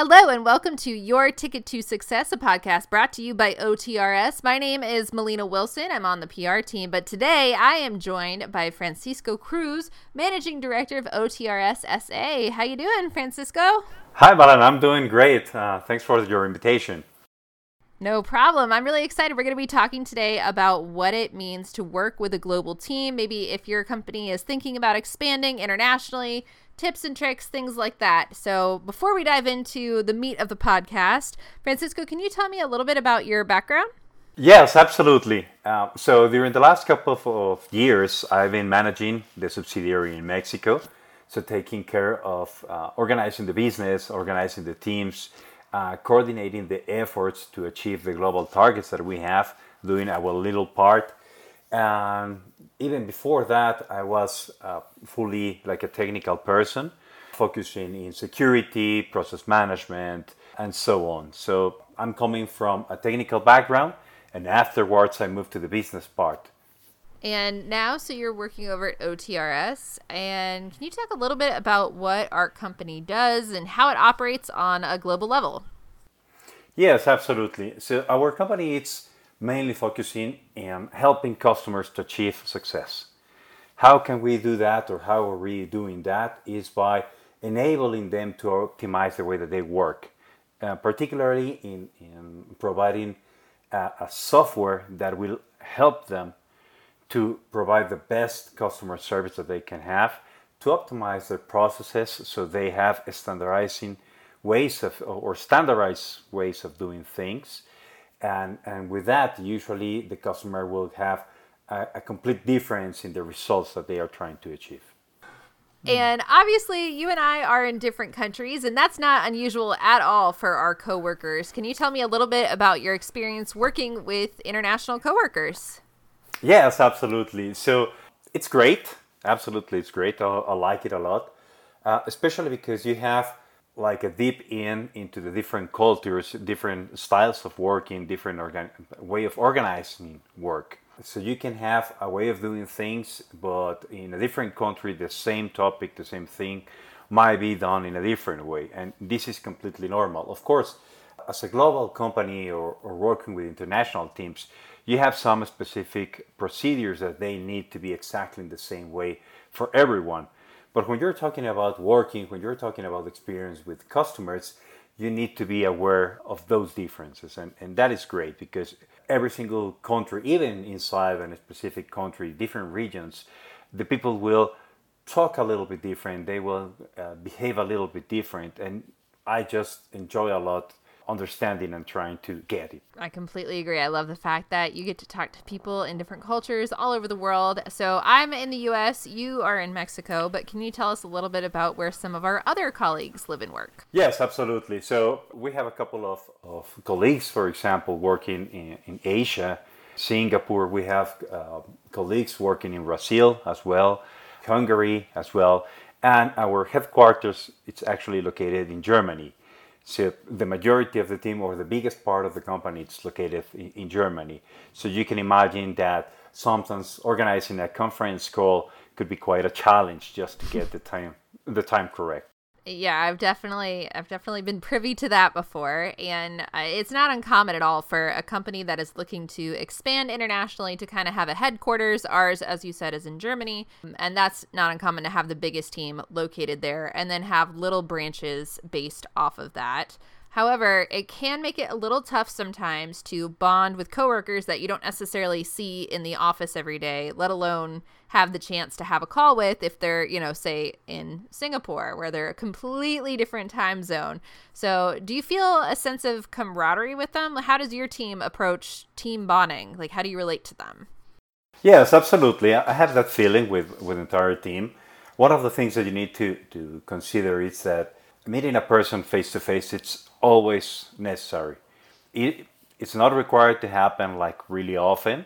Hello, and welcome to Your Ticket to Success, a podcast brought to you by OTRS. My name is Melina Wilson. I'm on the PR team, but today I am joined by Francisco Cruz, Managing Director of OTRS SA. How you doing, Francisco? Hi, Balan. I'm doing great. Uh, thanks for your invitation. No problem. I'm really excited. We're going to be talking today about what it means to work with a global team. Maybe if your company is thinking about expanding internationally, tips and tricks, things like that. So, before we dive into the meat of the podcast, Francisco, can you tell me a little bit about your background? Yes, absolutely. Uh, so, during the last couple of, of, years, I've been managing the subsidiary in Mexico. So, taking care of uh, organizing the business, organizing the teams, uh, coordinating the efforts to achieve the global targets that we have, doing our little part. And even before that, I was uh, fully like a technical person, focusing in security, process management, and so on. So I'm coming from a technical background, and afterwards I moved to the business part. And now, so you're working over at OTRS. And can you talk a little bit about what our company does and how it operates on a global level? Yes, absolutely. So our company is mainly focusing on helping customers to achieve success. How can we do that, or how are we doing that? Is by enabling them to optimize the way that they work, uh, particularly in, in providing a, a software that will help them to provide the best customer service that they can have, to optimize their processes so they have standardizing ways of or standardized ways of doing things. And, and with that, usually the customer will have a, a complete difference in the results that they are trying to achieve. And obviously, you and I are in different countries, and that's not unusual at all for our coworkers. Can you tell me a little bit about your experience working with international coworkers? Yes, absolutely. So it's great. Absolutely, it's great. I, I like it a lot, uh, especially because you have like a deep in into the different cultures, different styles of working, different organ- way of organizing work. So you can have a way of doing things, but in a different country, the same topic, the same thing might be done in a different way. And this is completely normal. Of course, as a global company or, or working with international teams, you have some specific procedures that they need to be exactly in the same way for everyone. But when you're talking about working, when you're talking about experience with customers, you need to be aware of those differences. And, and that is great because every single country, even inside a specific country, different regions, the people will talk a little bit different, they will uh, behave a little bit different. And I just enjoy a lot understanding and trying to get it. I completely agree. I love the fact that you get to talk to people in different cultures all over the world. So I'm in the US, you are in Mexico, but can you tell us a little bit about where some of our other colleagues live and work? Yes, absolutely. So we have a couple of, of colleagues, for example, working in, in Asia, Singapore. We have uh, colleagues working in Brazil as well, Hungary as well. And our headquarters, it's actually located in Germany. So the majority of the team or the biggest part of the company is located in, in Germany. So you can imagine that sometimes organizing a conference call could be quite a challenge just to get the time the time correct yeah i've definitely i've definitely been privy to that before. And uh, it's not uncommon at all for a company that is looking to expand internationally to kind of have a headquarters ours as you said is in germany. And that's not uncommon to have the biggest team located there and then have little branches based off of that However, it can make it a little tough sometimes to bond with coworkers that you don't necessarily see in the office every day, let alone have the chance to have a call with if they're, you know, say in Singapore where they're a completely different time zone. So, do you feel a sense of camaraderie with them? How does your team approach team bonding? Like how do you relate to them? Yes, absolutely. I have that feeling with with entire team. One of the things that you need to to consider is that meeting a person face to face it's always necessary. It, it's not required to happen like really often.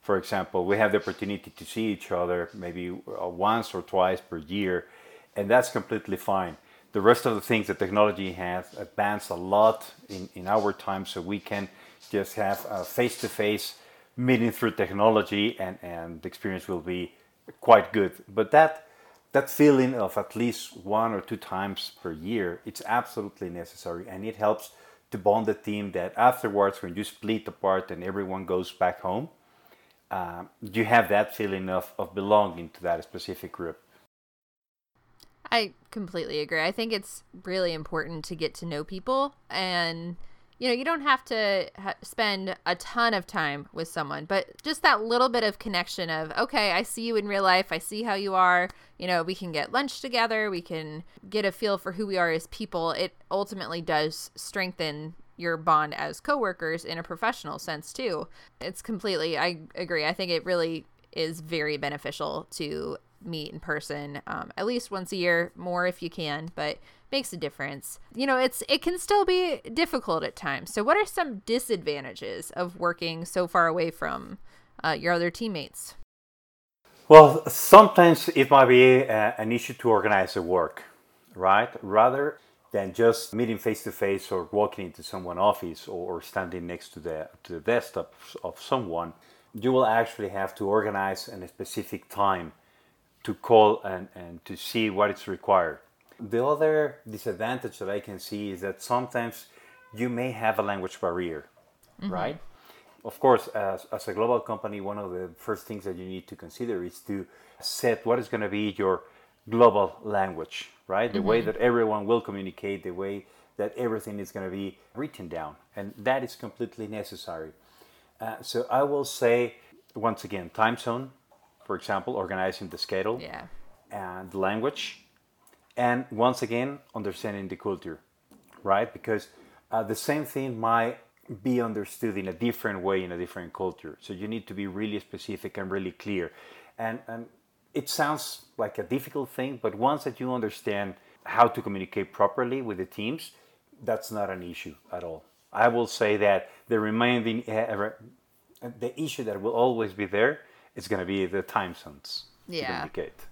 For example, we have the opportunity to see each other maybe uh, once or twice per year, and that's completely fine. The rest of the things that technology has advanced a lot in, in our time, so we can just have a face to face meeting through technology, and, and the experience will be quite good. But that that feeling of at least one or two times per year, it's absolutely necessary and it helps to bond the team that afterwards when you split apart and everyone goes back home, uh, you have that feeling of, of belonging to that specific group. I completely agree. I think it's really important to get to know people and you know, you don't have to ha- spend a ton of time with someone, but just that little bit of connection of, okay, I see you in real life. I see how you are. You know, we can get lunch together. We can get a feel for who we are as people. It ultimately does strengthen your bond as coworkers in a professional sense, too. It's completely, I agree. I think it really is very beneficial to meet in person um, at least once a year, more if you can, but makes a difference. You know, it's it can still be difficult at times. So, what are some disadvantages of working so far away from uh, your other teammates? Well, sometimes it might be a, an issue to organize the work, right? Rather than just meeting face to face or walking into someone's office or standing next to the to the desktop of someone, you will actually have to organize in a specific time to call and, and to see what is required. The other disadvantage that I can see is that sometimes you may have a language barrier, mm-hmm. right? Of course, as, as a global company, one of the first things that you need to consider is to set what is going to be your global language, right? The mm-hmm. way that everyone will communicate, the way that everything is going to be written down. And that is completely necessary. Uh, so I will say, once again, time zone, for example, organizing the schedule yeah. and the language and once again understanding the culture right? Because uh, the same thing might be understood in a different way in a different culture. So you need to be really specific and really clear. And, and it sounds like a difficult thing but once that you understand how to communicate properly with the teams that's not an issue at all. I will say that the remaining uh, the issue that will always be there is going to be the time zones yeah. to communicate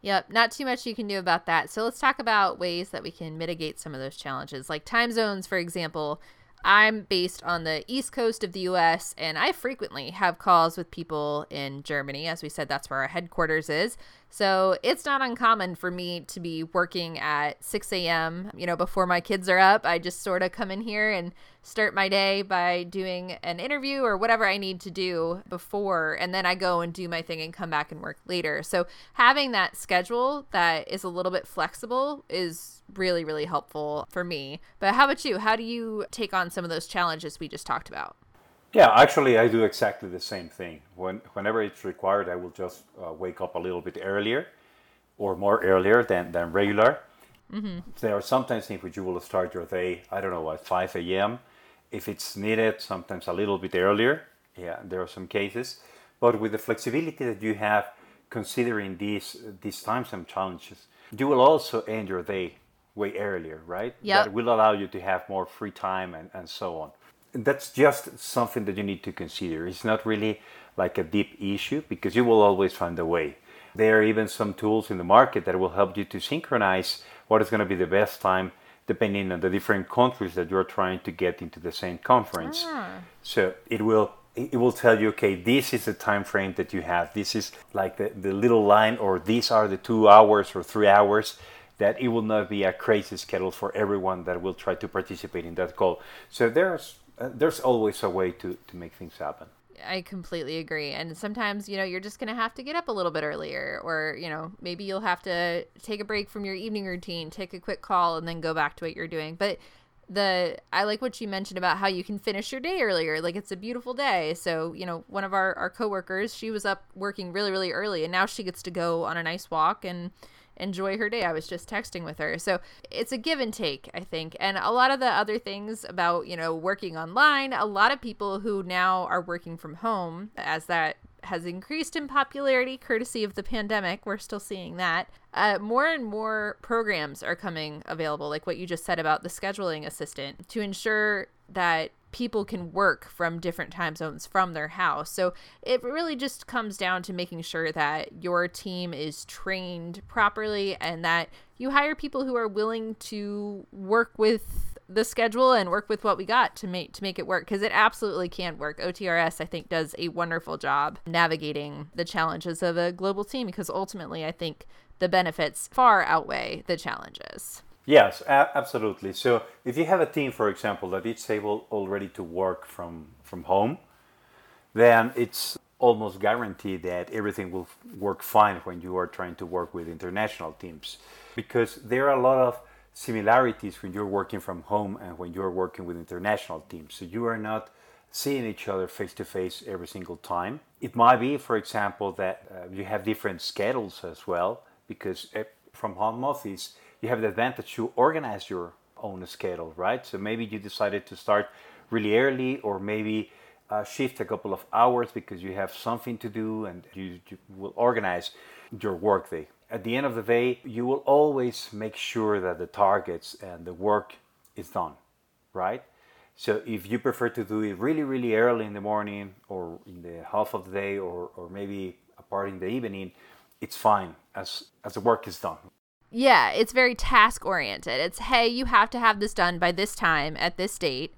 Yep, not too much you can do about that. So let's talk about ways that we can mitigate some of those challenges. Like time zones, for example, I'm based on the east coast of the US, and I frequently have calls with people in Germany. As we said, that's where our headquarters is. So it's not uncommon for me to be working at 6 a.m., you know, before my kids are up. I just sort of come in here and start my day by doing an interview or whatever I need to do before, and then I go and do my thing and come back and work later. So having that schedule that is a little bit flexible is really, really helpful for me. But how about you? How do you take on some of those challenges we just talked about? Yeah, actually, I do exactly the same thing. When, whenever it's required, I will just uh, wake up a little bit earlier or more earlier than, than regular. Mm-hmm. There are sometimes in which you will start your day, I don't know, at 5 a.m. If it's needed, sometimes a little bit earlier. Yeah, there are some cases. But with the flexibility that you have considering these, these times and challenges, you will also end your day way earlier, right? Yeah. That will allow you to have more free time and, and so on that's just something that you need to consider. It's not really like a deep issue because you will always find a way. There are even some tools in the market that will help you to synchronize what is going to be the best time depending on the different countries that you're trying to get into the same conference. Ah. So it will it will tell you, okay, this is the time frame that you have. This is like the, the little line, or these are the two hours or three hours that it will not be a crazy schedule for everyone that will try to participate in that call. So there's uh, there's always a way to, to make things happen. I completely agree. And sometimes, you know, you're just going to have to get up a little bit earlier, or, you know, maybe you'll have to take a break from your evening routine, take a quick call, and then go back to what you're doing. But the I like what you mentioned about how you can finish your day earlier. Like it's a beautiful day. So, you know, one of our, our coworkers, she was up working really, really early, and now she gets to go on a nice walk and enjoy her day. I was just texting with her. So it's a give and take, I think. And a lot of the other things about, you know, working online, a lot of people who now are working from home, as that has increased in popularity courtesy of the pandemic. We're still seeing that. Uh, more and more programs are coming available, like what you just said about the scheduling assistant, to ensure that people can work from different time zones from their house. So it really just comes down to making sure that your team is trained properly and that you hire people who are willing to work with the schedule and work with what we got to make to make it work because it absolutely can work. OTRS I think does a wonderful job navigating the challenges of a global team because ultimately I think the benefits far outweigh the challenges. Yes, a- absolutely. So if you have a team, for example, that is able already to work from, from home, then it's almost guaranteed that everything will work fine when you are trying to work with international teams because there are a lot of similarities when you're working from home and when you're working with international teams. So you are not seeing each other face to face every single time. It might be, for example, that uh, you have different schedules as well because eh, from home office you have the advantage to organize your own schedule, right? So maybe you decided to start really early or maybe uh, shift a couple of hours because you have something to do and you, you will organize your workday. At the end of the day, you will always make sure that the targets and the work is done, right? So if you prefer to do it really, really early in the morning or in the half of the day or, or maybe a part in the evening, it's fine as, as the work is done. Yeah, it's very task oriented. It's, hey, you have to have this done by this time at this date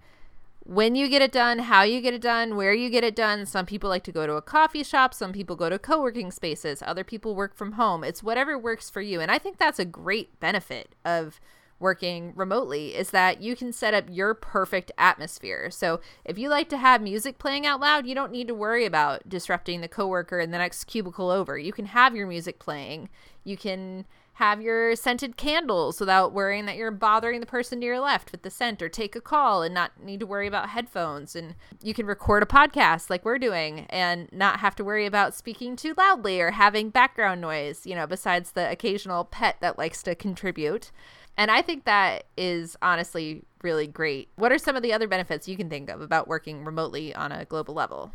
when you get it done, how you get it done, where you get it done. Some people like to go to a coffee shop, some people go to co working spaces, other people work from home. It's whatever works for you. And I think that's a great benefit of working remotely is that you can set up your perfect atmosphere. So if you like to have music playing out loud, you don't need to worry about disrupting the coworker in the next cubicle over. You can have your music playing. You can have your scented candles without worrying that you're bothering the person to your left with the scent or take a call and not need to worry about headphones. And you can record a podcast like we're doing and not have to worry about speaking too loudly or having background noise you know besides the occasional pet that likes to contribute. And i think that is honestly really great. What are some of the other benefits you can think of about working remotely on a global level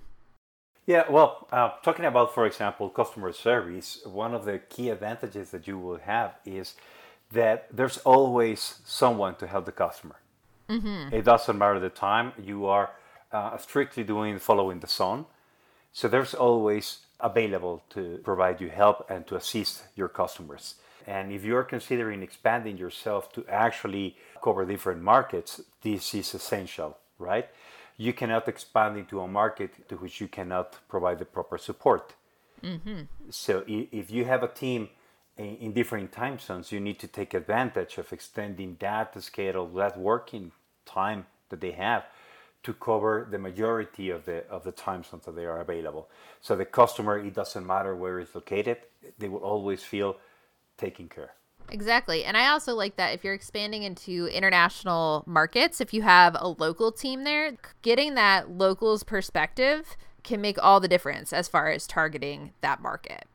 yeah, well, uh, talking about, for example, customer service, one of the key advantages that you will have is that there's always someone to help the customer. Mm-hmm. It doesn't matter the time, you are uh, strictly doing following the sun. So there's always available to provide you help and to assist your customers. And if you're considering expanding yourself to actually cover different markets, this is essential, right? You cannot expand into a market to which you cannot provide the proper support. Mm-hmm. So if you have a team in different time zones, you need to take advantage of extending that schedule, that working time that they have to cover the majority of the of the time zones that they are available. So the customer, it doesn't matter where it's located, they will always feel taken care. Exactly. And I also like that if you're expanding into international markets, if you have a local team there, getting that local's perspective can make all the difference as far as targeting that market.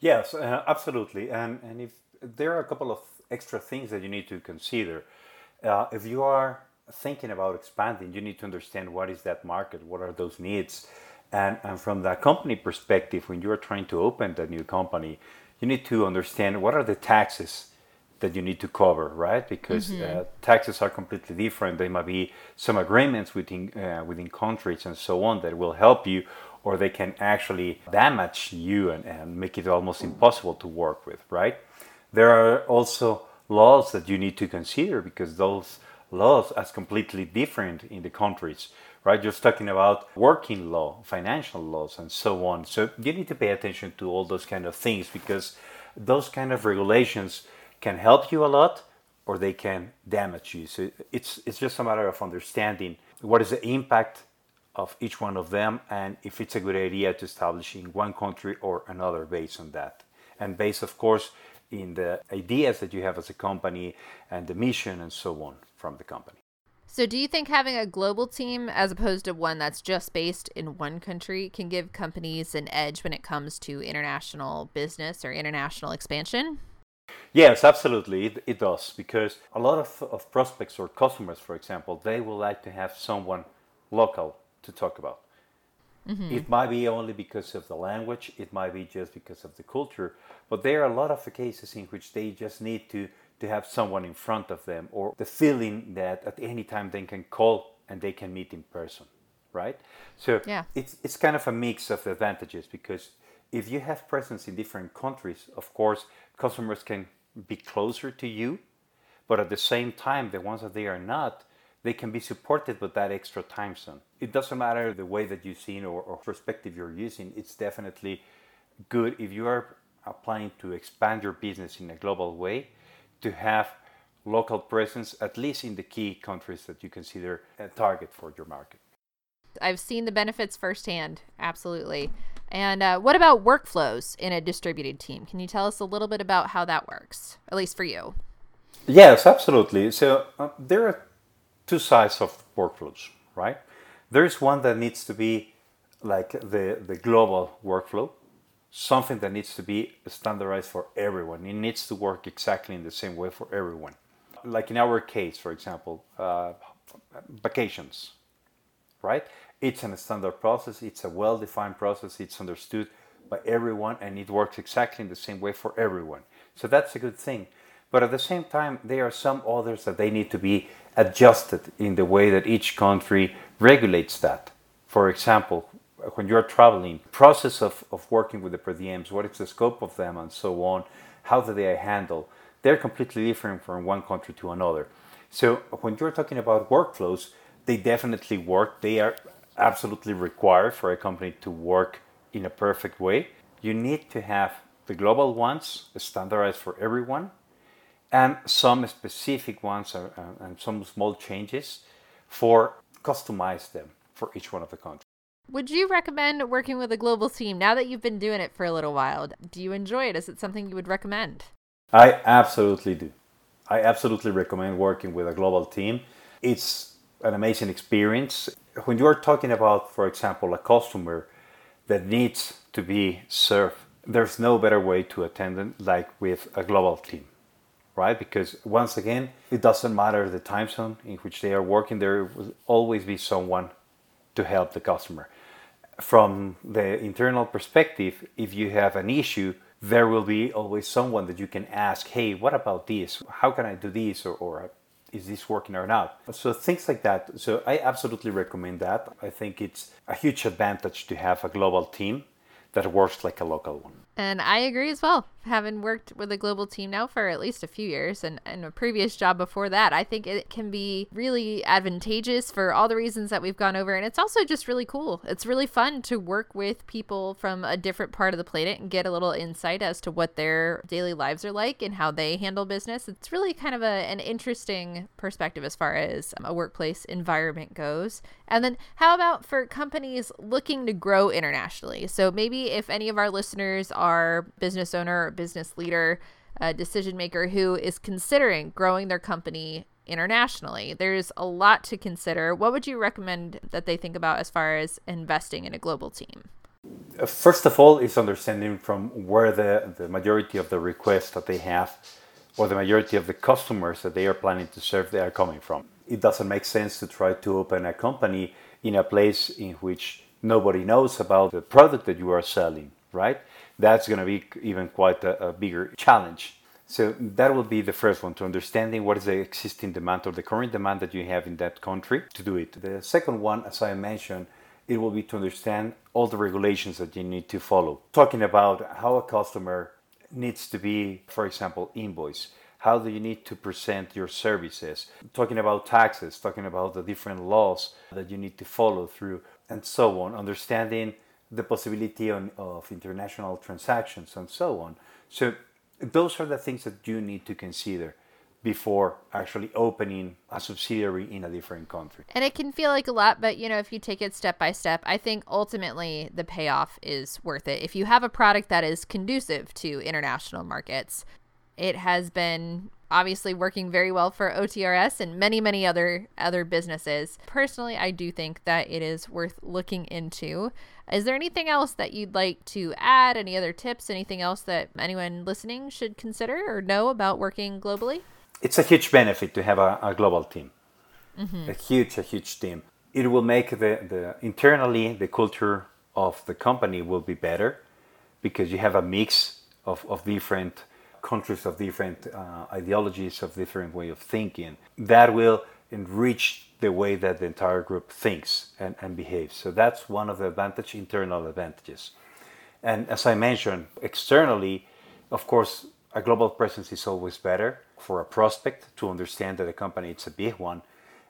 Yes, uh, absolutely. And, and if there are a couple of extra things that you need to consider. Uh, if you are thinking about expanding, you need to understand what is that market, what are those needs. And, and from that company perspective, when you are trying to open that new company, you need to understand what are the taxes that you need to cover, right? Because mm-hmm. uh, taxes are completely different. There might be some agreements within uh, within countries and so on that will help you, or they can actually damage you and, and make it almost impossible to work with, right? There are also laws that you need to consider because those laws are completely different in the countries right? Just talking about working law, financial laws, and so on. So you need to pay attention to all those kind of things because those kind of regulations can help you a lot or they can damage you. So it's it's just a matter of understanding what is the impact of each one of them and if it's a good idea to establish in one country or another based on that. And based of course in the ideas that you have as a company and the mission and so on from the company. So, do you think having a global team as opposed to one that's just based in one country can give companies an edge when it comes to international business or international expansion? Yes, absolutely. It, it does because a lot of, of prospects or customers, for example, they would like to have someone local to talk about. Mm-hmm. It might be only because of the language, it might be just because of the culture, but there are a lot of cases in which they just need to to have someone in front of them or the feeling that at any time they can call and they can meet in person right so yeah. it's it's kind of a mix of advantages because if you have presence in different countries of course customers can be closer to you but at the same time the ones that they are not they can be supported with that extra time zone it doesn't matter the way that you've seen or, or perspective you're using it's definitely good if you are are planning to expand your business in a global way, to have local presence, at least in the key countries that you consider a target for your market. I've seen the benefits firsthand, absolutely. And uh, what about workflows in a distributed team? Can you tell us a little bit about how that works, at least for you? Yes, absolutely. So uh, there are two sides of workflows, right? There's one that needs to be like the, the global workflow, something that needs to be standardized for everyone. It needs to work exactly in the same way for everyone. Like in our case, for example, uh, vacations, right? It's a standard process, it's a well defined process, it's understood by everyone, and it works exactly in the same way for everyone. So that's a good thing. But at the same time, there are some others that they need to be adjusted in the way that each country regulates that. For example, when you're traveling, process of, of working with the per diems, what is the scope of them, and so on, how do they handle? They're completely different from one country to another. So when you're talking about workflows, they definitely work. They are absolutely required for a company to work in a perfect way. You need to have the global ones standardized for everyone, and some specific ones uh, and some small changes for customize them for each one of the countries. Would you recommend working with a global team now that you've been doing it for a little while? Do you enjoy it? Is it something you would recommend? I absolutely do. I absolutely recommend working with a global team. It's an amazing experience. When you're talking about, for example, a customer that needs to be served, there's no better way to attend them like with a global team, right? Because once again, it doesn't matter the time zone in which they are working, there will always be someone to help the customer from the internal perspective, if you have an issue, there will be always someone that you can ask, hey, what about this? How can I do this? Or, or is this working or not? So things like that. So I absolutely recommend that. I think it's a huge advantage to have a global team that works like a local one. And I agree as well. Having worked with a global team now for at least a few years and, and a previous job before that, I think it can be really advantageous for all the reasons that we've gone over. And it's also just really cool. It's really fun to work with people from a different part of the planet and get a little insight as to what their daily lives are like and how they handle business. It's really kind of a, an interesting perspective as far as a workplace environment goes. And then, how about for companies looking to grow internationally? So, maybe if any of our listeners are business owner or business leader, a decision maker who is considering growing their company internationally. There's a lot to consider. What would you recommend that they think about as far as investing in a global team? Uh, first of all, is understanding from where the, the majority of the requests that they have or the majority of the customers that they are planning to serve they are coming from. It doesn't make sense to try to open a company in a place in which nobody knows about the product that you are selling, right? that's going to be even quite a, a, bigger challenge. So that will be the first one to understanding what is the existing demand or the current demand that you have in that country to do it. The second one, as I mentioned, it will be to understand all the regulations that you need to follow. Talking about how a customer needs to be, for example, invoice. How do you need to present your services? Talking about taxes, talking about the different laws that you need to follow through, and so on. Understanding the possibility on, of international transactions and so on. So those are the things that you need to consider before actually opening a subsidiary in a different country. And it can feel like a lot, but you know, if you take it step by step, I think ultimately the payoff is worth it. If you have a product that is conducive to international markets, it has been obviously working very well for OTRS and many many other other businesses. Personally, I do think that it is worth looking into. Is there anything else that you'd like to add? Any other tips? Anything else that anyone listening should consider or know about working globally? It's a huge benefit to have a, a global team. Mm-hmm. A huge, a huge team. It will make the, the internally the culture of the company will be better because you have a mix of, of different countries of different uh, ideologies, of different way of thinking. That will enrich the way that the entire group thinks and, and behaves. So that's one of the advantage, internal advantages. And as I mentioned, externally, of course, a global presence is always better for a prospect to understand that a company it's a big one.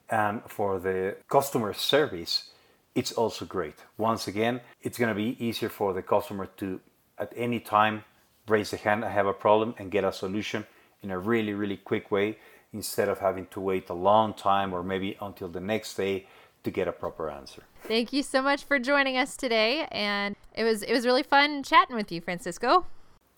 And for the customer service, it's also great. Once again, it's going to be easier for the customer to, at any time, raise a hand, I have a problem, and get a solution in a really, really quick way instead of having to wait a long time or maybe until the next day to get a proper answer. Thank you so much for joining us today, and it was it was really fun chatting with you, Francisco.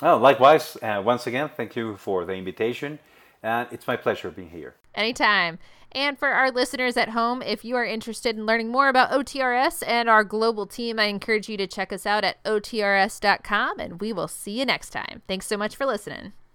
Oh, likewise. Uh, once again, thank you for the invitation, and it's my pleasure being here. Anytime. And for our listeners at home, if you are interested in learning more about OTRS and our global team, I encourage you to check us out at otrs.com, and we will see you next time. Thanks so much for listening.